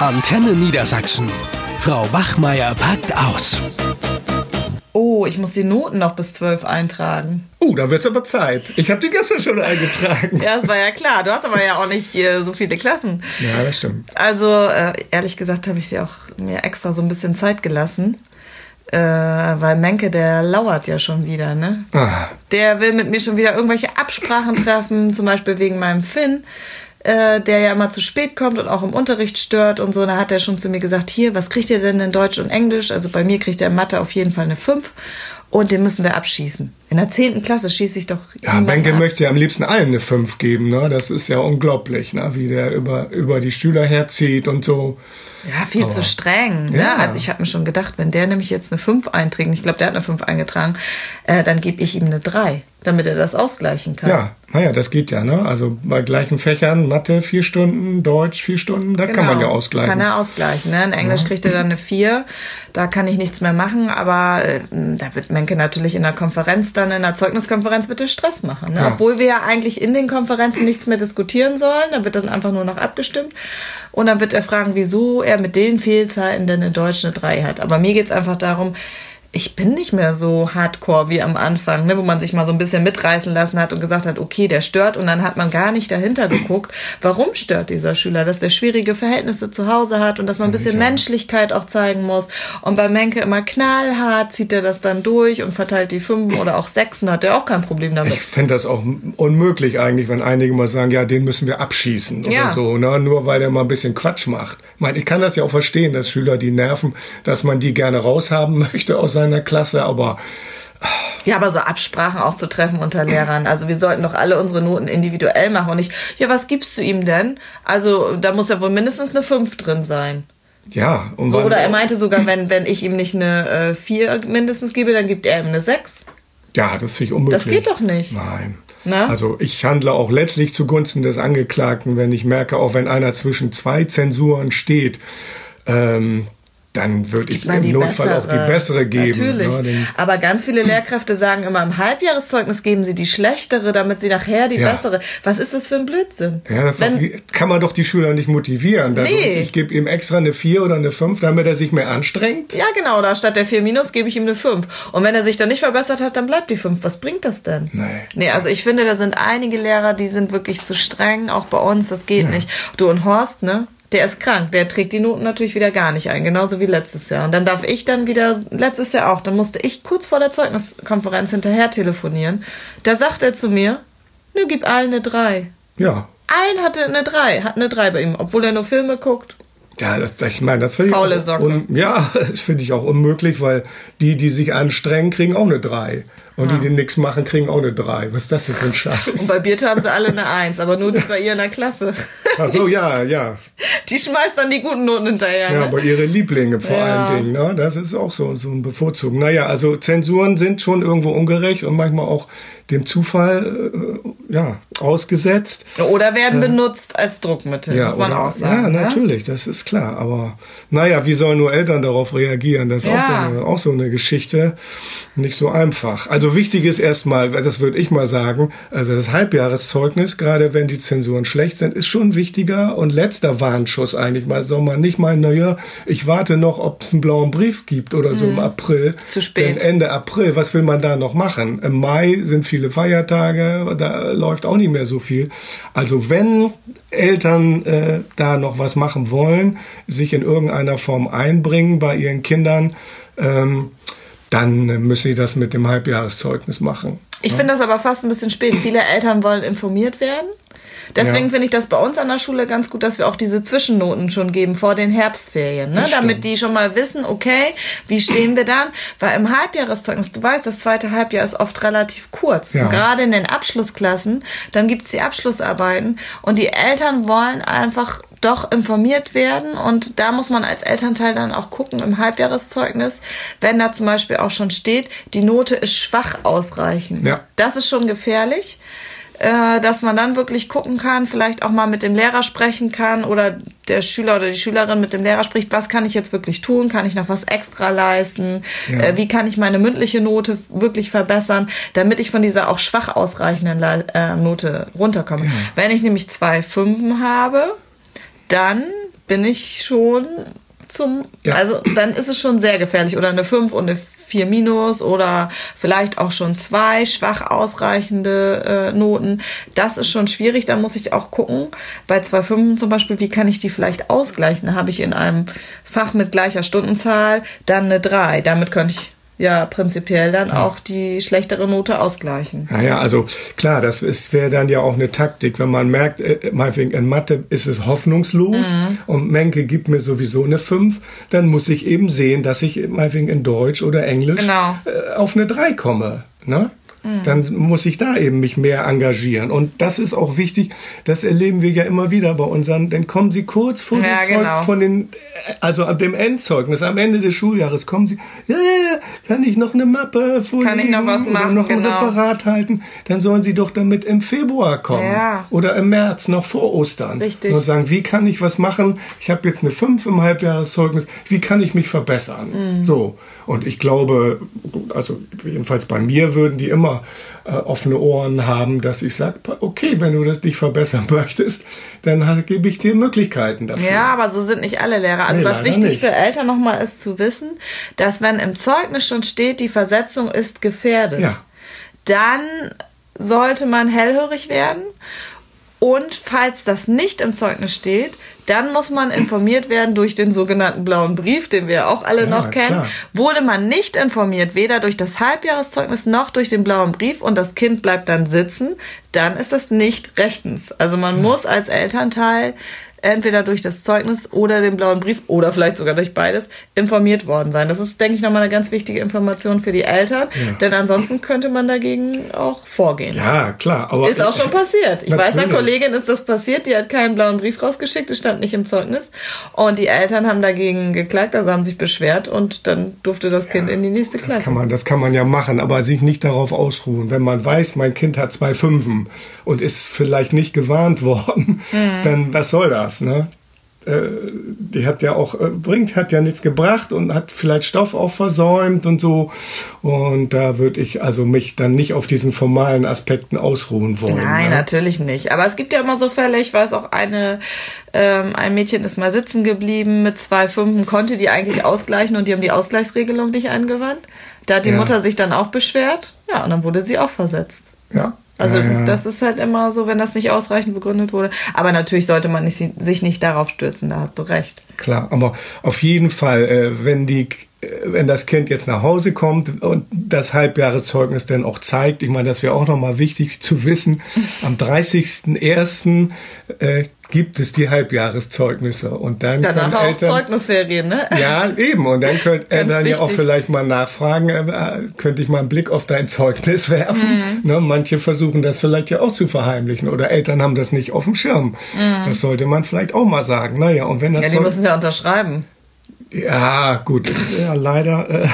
Antenne Niedersachsen. Frau Bachmeier packt aus. Oh, ich muss die Noten noch bis zwölf eintragen. Uh, da wird's aber Zeit. Ich habe die gestern schon eingetragen. Ja, das war ja klar. Du hast aber ja auch nicht äh, so viele Klassen. Ja, das stimmt. Also, äh, ehrlich gesagt, habe ich sie auch mir extra so ein bisschen Zeit gelassen. Äh, weil Menke, der lauert ja schon wieder, ne? Ah, Der will mit mir schon wieder irgendwelche Absprachen treffen, zum Beispiel wegen meinem Finn, äh, der ja immer zu spät kommt und auch im Unterricht stört und so. Da hat er schon zu mir gesagt, hier, was kriegt ihr denn in Deutsch und Englisch? Also bei mir kriegt er in Mathe auf jeden Fall eine 5 und den müssen wir abschießen. In der 10. Klasse schieße ich doch ja, Benke ab. möchte ja am liebsten allen eine 5 geben, ne? Das ist ja unglaublich, ne? Wie der über, über die Schüler herzieht und so. Ja, viel zu streng. Ne? Ja. Also ich habe mir schon gedacht, wenn der nämlich jetzt eine 5 einträgt, ich glaube, der hat eine 5 eingetragen, äh, dann gebe ich ihm eine 3, damit er das ausgleichen kann. Ja, naja, das geht ja, ne? Also bei gleichen Fächern, Mathe vier Stunden, Deutsch vier Stunden, da kann man ja ausgleichen. Genau. Kann er ausgleichen. Ne? In Englisch kriegt er dann eine 4. Da kann ich nichts mehr machen, aber äh, da wird Menke natürlich in der Konferenz dann, in der Zeugniskonferenz wird er Stress machen. Ne? Ja. Obwohl wir ja eigentlich in den Konferenzen nichts mehr diskutieren sollen. Da wird dann einfach nur noch abgestimmt. Und dann wird er fragen, wieso er mit den Fehlzeiten denn in Deutsch eine 3 hat. Aber mir geht's einfach darum, ich bin nicht mehr so hardcore wie am Anfang, ne, wo man sich mal so ein bisschen mitreißen lassen hat und gesagt hat, okay, der stört und dann hat man gar nicht dahinter geguckt, warum stört dieser Schüler, dass der schwierige Verhältnisse zu Hause hat und dass man ein bisschen Menschlichkeit auch zeigen muss. Und bei Menke immer knallhart zieht er das dann durch und verteilt die Fünfen oder auch Sechsen, hat er auch kein Problem damit. Ich finde das auch unmöglich eigentlich, wenn einige mal sagen, ja, den müssen wir abschießen oder Ja. so, ne? nur weil der mal ein bisschen Quatsch macht. Ich meine, ich kann das ja auch verstehen, dass Schüler die nerven, dass man die gerne raushaben möchte aus seiner Klasse, aber Ja, aber so Absprachen auch zu treffen unter Lehrern. Also wir sollten doch alle unsere Noten individuell machen und nicht, ja, was gibst du ihm denn? Also da muss ja wohl mindestens eine 5 drin sein. ja. Und So, oder er meinte sogar, wenn, wenn ich ihm nicht eine äh, 4 mindestens gebe, dann gibt er ihm eine 6. Ja, das finde ich unmöglich. Das geht doch nicht. Nein. Na? Also ich handle auch letztlich zugunsten des Angeklagten, wenn ich merke, auch wenn einer zwischen zwei Zensuren steht, ähm, dann würde ich, meine, im Notfall auch die bessere geben. Natürlich. ne? Aber ganz viele Lehrkräfte sagen immer, im Halbjahreszeugnis geben sie die schlechtere, damit sie nachher die Ja. bessere. Was ist das für ein Blödsinn? Ja, das Wenn- wie, kann man doch die Schüler nicht motivieren. Dadurch, Nee. Ich gebe ihm extra eine 4 oder eine 5, damit er sich mehr anstrengt. Ja, genau, da statt der 4 minus gebe ich ihm eine 5. Und wenn er sich dann nicht verbessert hat, dann bleibt die 5. Was bringt das denn? Nee. Nee, also ich finde, da sind einige Lehrer, die sind wirklich zu streng, auch bei uns, das geht nicht. Du und Horst, ne? Der ist krank, der trägt die Noten natürlich wieder gar nicht ein, genauso wie letztes Jahr. Und dann darf ich dann wieder, letztes Jahr auch, dann musste ich kurz vor der Zeugniskonferenz hinterher telefonieren. Da sagt er zu mir, nö, gib allen eine 3. Ja. Allen hatte eine 3, hat eine 3 bei ihm, obwohl er nur Filme guckt. Ja, das, ich meine, das finde ich un, ja, das finde ich auch unmöglich, weil die, die sich anstrengen, kriegen auch eine 3. Und die, die nichts machen, kriegen auch eine 3. Was ist das denn für ein Und Scheiß? bei Birte haben sie alle eine 1, aber nur die bei ihr in der Klasse. Ach so, ja, ja. Die schmeißt dann die guten Noten hinterher. Ja, ne? aber ihre Lieblinge vor Ja. allen Dingen, ne? Das ist auch so, so ein Bevorzugen. Naja, also Zensuren sind schon irgendwo ungerecht und manchmal auch dem Zufall äh, ja, ausgesetzt. Oder werden benutzt als Druckmittel, muss man oder- auch sagen. Ja, ne? natürlich, das ist klar. Aber naja, wie sollen nur Eltern darauf reagieren? Das ist auch, so Ja. eine, auch so eine Geschichte. Nicht so einfach. Also wichtig ist erstmal, das würde ich mal sagen, also das Halbjahreszeugnis, gerade wenn die Zensuren schlecht sind, ist schon wichtiger und letzter Warnschuss eigentlich mal. Soll man nicht mal, naja, ich warte noch, ob es einen blauen Brief gibt oder so im April. Mhm. Zu spät. Denn Ende April, was will man da noch machen? Im Mai sind viele Feiertage, da läuft auch nicht mehr so viel. Also wenn Eltern äh, da noch was machen wollen, sich in irgendeiner Form einbringen bei ihren Kindern, ähm, dann müssen sie das mit dem Halbjahreszeugnis machen. Ich finde das aber fast ein bisschen spät. Viele Eltern wollen informiert werden. Deswegen Ja. finde ich das bei uns an der Schule ganz gut, dass wir auch diese Zwischennoten schon geben vor den Herbstferien, ne? Damit die schon mal wissen, okay, wie stehen wir dann? Weil im Halbjahreszeugnis, du weißt, das zweite Halbjahr ist oft relativ kurz. Ja. Gerade in den Abschlussklassen, dann gibt's die Abschlussarbeiten und die Eltern wollen einfach doch informiert werden und da muss man als Elternteil dann auch gucken im Halbjahreszeugnis, wenn da zum Beispiel auch schon steht, die Note ist schwach ausreichend. Ja. Das ist schon gefährlich, äh, dass man dann wirklich gucken kann, vielleicht auch mal mit dem Lehrer sprechen kann oder der Schüler oder die Schülerin mit dem Lehrer spricht, was kann ich jetzt wirklich tun? Kann ich noch was extra leisten? Ja. Äh, wie kann ich meine mündliche Note wirklich verbessern, damit ich von dieser auch schwach ausreichenden Le äh, Note runterkomme? Wenn ich nämlich zwei Fünfen habe, dann bin ich schon zum, Ja. also dann ist es schon sehr gefährlich. Oder eine 5 und eine 4 minus oder vielleicht auch schon zwei schwach ausreichende äh, Noten. Das ist schon schwierig. Da muss ich auch gucken. Bei zwei Fünfen zum Beispiel, wie kann ich die vielleicht ausgleichen? Habe ich in einem Fach mit gleicher Stundenzahl dann eine 3. Damit könnte ich ja prinzipiell dann auch die schlechtere Note ausgleichen. Naja, also klar, das wäre dann ja auch eine Taktik, wenn man merkt, äh, meinetwegen in Mathe ist es hoffnungslos Mhm. und Menke gibt mir sowieso eine 5, dann muss ich eben sehen, dass ich meinetwegen in Deutsch oder Englisch Genau. Mhm. äh, auf eine 3 komme. Ne? Dann muss ich da eben mich mehr engagieren. Und das ist auch wichtig, das erleben wir ja immer wieder bei unseren, dann kommen sie kurz vor Ja, dem Zeug, genau. von den, also ab dem Endzeugnis, am Ende des Schuljahres kommen sie, ja, ja, ja, kann ich noch eine Mappe vorlegen? ich noch was oder machen, noch ein genau. Referat halten, dann sollen sie doch damit im Februar kommen. Ja. Oder im März, noch vor Ostern. Richtig. Und sagen, wie kann ich was machen? Ich habe jetzt eine 5 im Halbjahreszeugnis. Wie kann ich mich verbessern? Mhm. So. Und ich glaube, also jedenfalls bei mir würden die immer äh, offene Ohren haben, dass ich sage, okay, wenn du das dich verbessern möchtest, dann halt, gebe ich dir Möglichkeiten dafür. Ja, aber so sind nicht alle Lehrer. Also Nee, was wichtig nicht. für Eltern nochmal ist zu wissen, dass wenn im Zeugnis schon steht, die Versetzung ist gefährdet, Ja. dann sollte man hellhörig werden. Und falls das nicht im Zeugnis steht, dann muss man informiert werden durch den sogenannten blauen Brief, den wir auch alle Ja, noch kennen. klar. Wurde man nicht informiert, weder durch das Halbjahreszeugnis noch durch den blauen Brief und das Kind bleibt dann sitzen, dann ist das nicht rechtens. Also man muss als Elternteil entweder durch das Zeugnis oder den blauen Brief oder vielleicht sogar durch beides informiert worden sein. Das ist, denke ich, nochmal eine ganz wichtige Information für die Eltern, denn ansonsten könnte man dagegen auch vorgehen. Ja, klar. Aber Ist auch schon passiert. Ich weiß, einer Natürlich. Kollegin ist das passiert, die hat keinen blauen Brief rausgeschickt, es stand nicht im Zeugnis. Und die Eltern haben dagegen geklagt, also haben sich beschwert und dann durfte das Kind in die nächste Das Klasse. kann, man, das kann man ja machen, aber sich nicht darauf ausruhen. Wenn man weiß, mein Kind hat zwei Fünfen und ist vielleicht nicht gewarnt worden, Mhm. dann was soll das, ne? Äh, Die hat ja auch, äh, bringt, hat ja nichts gebracht und hat vielleicht Stoff auch versäumt und so. Und da würde ich also mich dann nicht auf diesen formalen Aspekten ausruhen wollen. Nein, ne? natürlich nicht. Aber es gibt ja immer so Fälle, ich weiß auch, eine, ähm, ein Mädchen ist mal sitzen geblieben mit zwei Fünfen, konnte die eigentlich ausgleichen und die haben die Ausgleichsregelung nicht angewandt. Da hat die Ja. Mutter sich dann auch beschwert. Ja, und dann wurde sie auch versetzt. Ja. Also ja, ja. das ist halt immer so, wenn das nicht ausreichend begründet wurde. Aber natürlich sollte man nicht, sich nicht darauf stürzen, da hast du recht. Klar, aber auf jeden Fall, äh, wenn die, äh, wenn das Kind jetzt nach Hause kommt und das Halbjahreszeugnis dann auch zeigt, ich meine, das wäre auch nochmal wichtig zu wissen, am 30.01. Äh, gibt es die Halbjahreszeugnisse und dann Danach können auch Eltern, Zeugnisferien, ne? ja, eben. Und dann könnt Eltern ja auch wichtig. vielleicht mal nachfragen, äh, könnte ich mal einen Blick auf dein Zeugnis werfen? Mhm. Ne, manche versuchen das vielleicht ja auch zu verheimlichen oder Eltern haben das nicht auf dem Schirm. Das sollte man vielleicht auch mal sagen. Naja, und wenn das Mhm. Ja, die müssen ja unterschreiben. ja, gut. Ja, leider. Äh,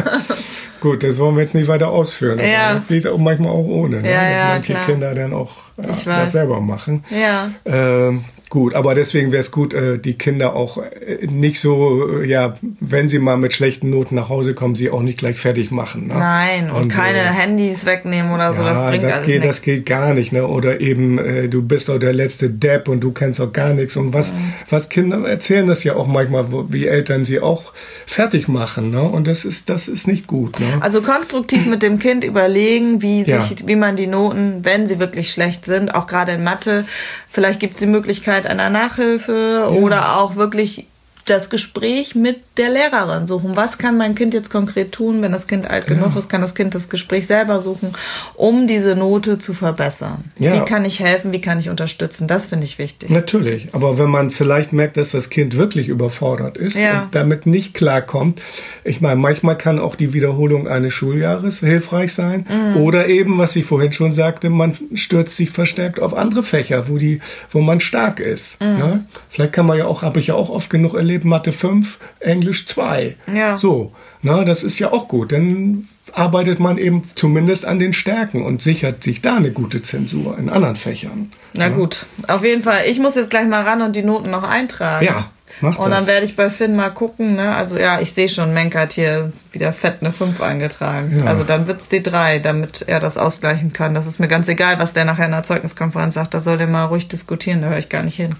gut, das wollen wir jetzt nicht weiter ausführen. Ja. Das geht auch manchmal auch ohne, ne? Ja, dass ja, manche klar. Kinder dann auch äh, Ich das selber machen. Ja. Ähm, gut, aber deswegen wäre es gut, äh, die Kinder auch äh, nicht so, äh, ja, wenn sie mal mit schlechten Noten nach Hause kommen, sie auch nicht gleich fertig machen. Ne? Nein, und, keine äh, Handys wegnehmen oder so, das ja, bringt das alles geht, nichts. das geht gar nicht, ne? Oder eben, äh, du bist doch der letzte Depp und du kennst doch gar nichts. Und was, was Kinder erzählen das ja auch manchmal, wie Eltern sie auch fertig machen, ne? Und das ist, das ist nicht gut, ne? Also konstruktiv mit dem Kind überlegen, wie Ja. sich, wie man die Noten, wenn sie wirklich schlecht sind, auch gerade in Mathe, vielleicht gibt es die Möglichkeit einer Nachhilfe oder auch wirklich das Gespräch mit der Lehrerin suchen. Was kann mein Kind jetzt konkret tun, wenn das Kind alt genug ist, kann das Kind das Gespräch selber suchen, um diese Note zu verbessern. Ja. Wie kann ich helfen, wie kann ich unterstützen? Das finde ich wichtig. Natürlich, aber wenn man vielleicht merkt, dass das Kind wirklich überfordert ist Ja. und damit nicht klarkommt, ich meine, manchmal kann auch die Wiederholung eines Schuljahres hilfreich sein Mhm. oder eben, was ich vorhin schon sagte, man stürzt sich verstärkt auf andere Fächer, wo die, wo man stark ist. Mhm. Ne? Vielleicht kann man ja auch, habe ich ja auch oft genug erlebt, Mathe 5, Englisch 2. Ja. So, na, das ist ja auch gut. Dann arbeitet man eben zumindest an den Stärken und sichert sich da eine gute Zensur in anderen Fächern. Na gut, auf jeden Fall. Ich muss jetzt gleich mal ran und die Noten noch eintragen. Ja, mach Und dann werde ich bei Finn mal gucken, ne? Also ja, ich sehe schon, Menk hat hier wieder fett eine 5 eingetragen. Ja. Also dann wird's die 3, damit er das ausgleichen kann. Das ist mir ganz egal, was der nachher in der Zeugniskonferenz sagt. Da soll der mal ruhig diskutieren, da höre ich gar nicht hin.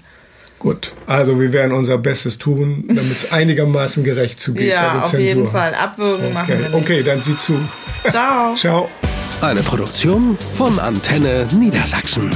Gut, also wir werden unser Bestes tun, damit es einigermaßen gerecht zugeht. Ja, bei der auf jeden Fall. Abwürgen machen Okay, wir nicht. okay, dann sieh zu. Ciao. Ciao. Eine Produktion von Antenne Niedersachsen.